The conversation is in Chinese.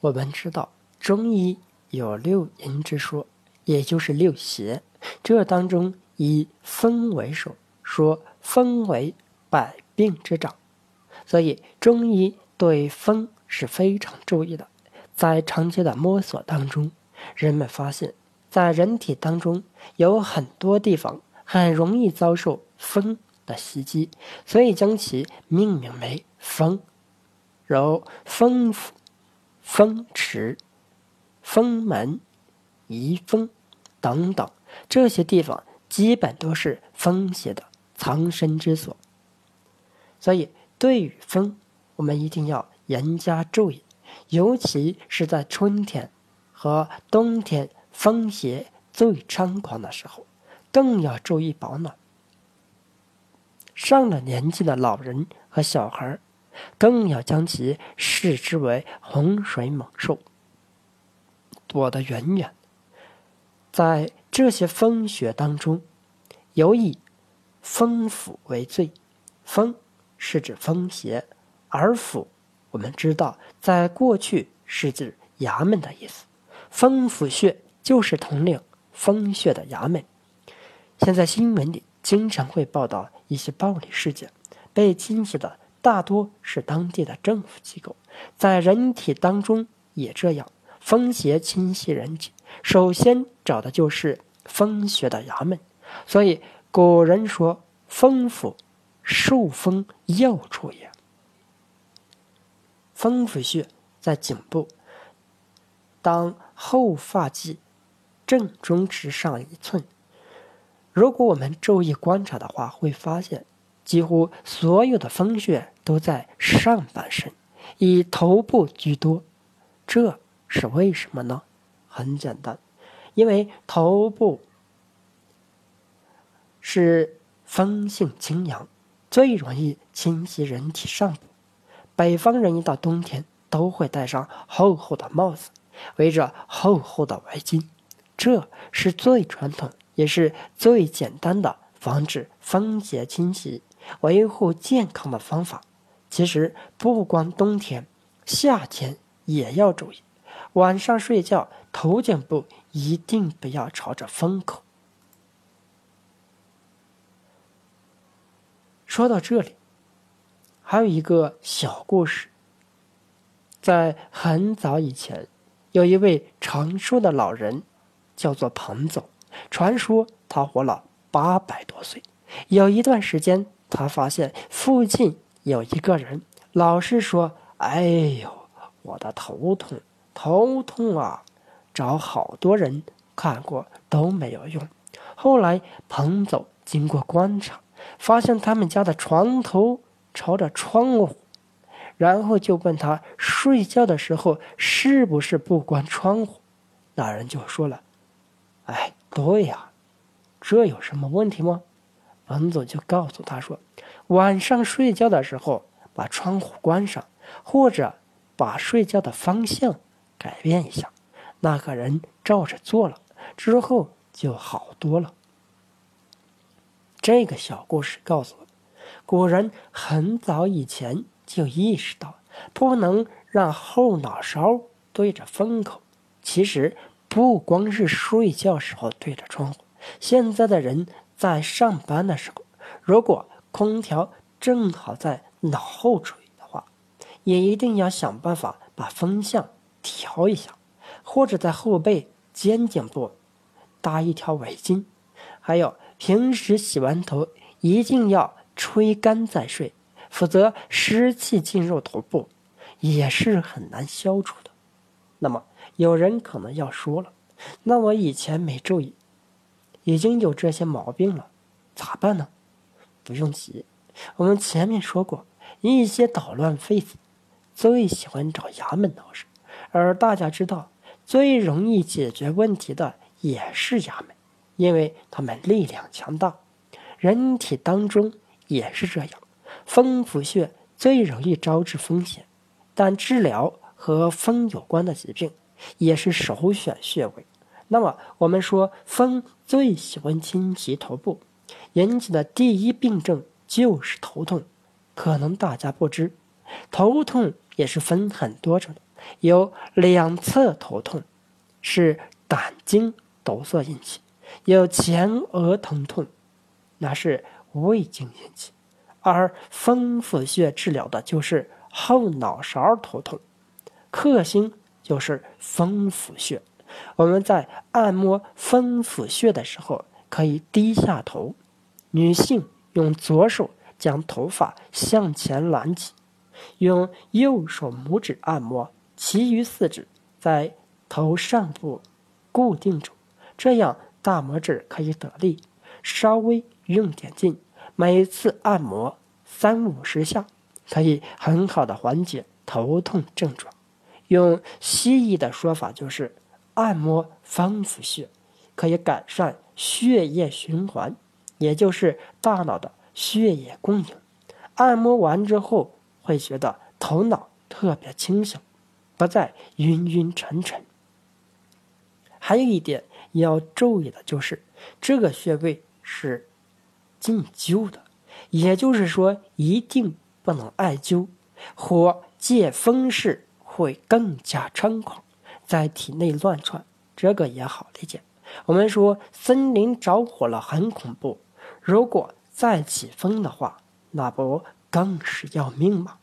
我们知道中医有六淫之说，也就是六邪。这当中以风为首，说风为百病之长，所以中医对风是非常注意的。在长期的摸索当中，人们发现，在人体当中有很多地方很容易遭受风的袭击，所以将其命名为风，如风府。风池、风门、遗风等等，这些地方基本都是风邪的藏身之所。所以，对于风，我们一定要严加注意，尤其是在春天和冬天风邪最猖狂的时候，更要注意保暖。上了年纪的老人和小孩更要将其视之为洪水猛兽，躲得远远。在这些风雪当中，尤以风府为最。风是指风邪，而府我们知道，在过去是指衙门的意思。风府穴就是统领风穴的衙门。现在新闻里经常会报道一些暴力事件，被侵袭的。大多是当地的政府机构，在人体当中也这样。风邪侵袭人体，首先找的就是风穴的衙门。所以古人说：“风府，受风要处也。”风府穴在颈部，当后发际正中之上一寸。如果我们注意观察的话，会发现。几乎所有的风穴都在上半身，以头部居多，这是为什么呢？很简单，因为头部是风性清扬，最容易侵袭人体上部。北方人一到冬天都会戴上厚厚的帽子，围着厚厚的围巾，这是最传统也是最简单的防止风邪侵袭。维护健康的方法，其实不光冬天，夏天也要注意。晚上睡觉，头颈部一定不要朝着风口。说到这里，还有一个小故事。在很早以前，有一位长寿的老人，叫做彭总。传说他活了八百多岁。有一段时间。他发现附近有一个人老是说：“哎呦，我的头痛，头痛啊！”找好多人看过都没有用。后来彭总经过观察，发现他们家的床头朝着窗户，然后就问他睡觉的时候是不是不关窗户。那人就说了：“哎，对呀，这有什么问题吗？”彭总就告诉他说：“晚上睡觉的时候把窗户关上，或者把睡觉的方向改变一下。”那个人照着做了，之后就好多了。这个小故事告诉我，古人很早以前就意识到不能让后脑勺对着风口。其实不光是睡觉时候对着窗户，现在的人。在上班的时候，如果空调正好在脑后吹的话，也一定要想办法把风向调一下，或者在后背、肩颈部搭一条围巾。还有，平时洗完头一定要吹干再睡，否则湿气进入头部也是很难消除的。那么，有人可能要说了，那我以前没注意。已经有这些毛病了，咋办呢？不用急，我们前面说过，一些捣乱分子最喜欢找衙门闹事，而大家知道，最容易解决问题的也是衙门，因为他们力量强大。人体当中也是这样，风府穴最容易招致风险，但治疗和风有关的疾病也是首选穴位。那么我们说，风最喜欢侵袭头部，引起的第一病症就是头痛。可能大家不知，头痛也是分很多种的，有两侧头痛，是胆经堵塞引起；有前额疼痛，那是胃经引起。而风府穴治疗的就是后脑勺头痛，克星就是风府穴。我们在按摩风府穴的时候，可以低下头，女性用左手将头发向前揽起，用右手拇指按摩，其余四指在头上部固定住，这样大拇指可以得力。稍微用点劲，每次按摩三五十下，可以很好的缓解头痛症状。用西医的说法就是。按摩方府穴可以改善血液循环，也就是大脑的血液供应。按摩完之后会觉得头脑特别清醒，不再晕晕沉沉。还有一点要注意的就是，这个穴位是禁灸的，也就是说一定不能艾灸，或借风势会更加猖狂。在体内乱窜，这个也好理解。我们说森林着火了很恐怖，如果再起风的话，那不更是要命吗？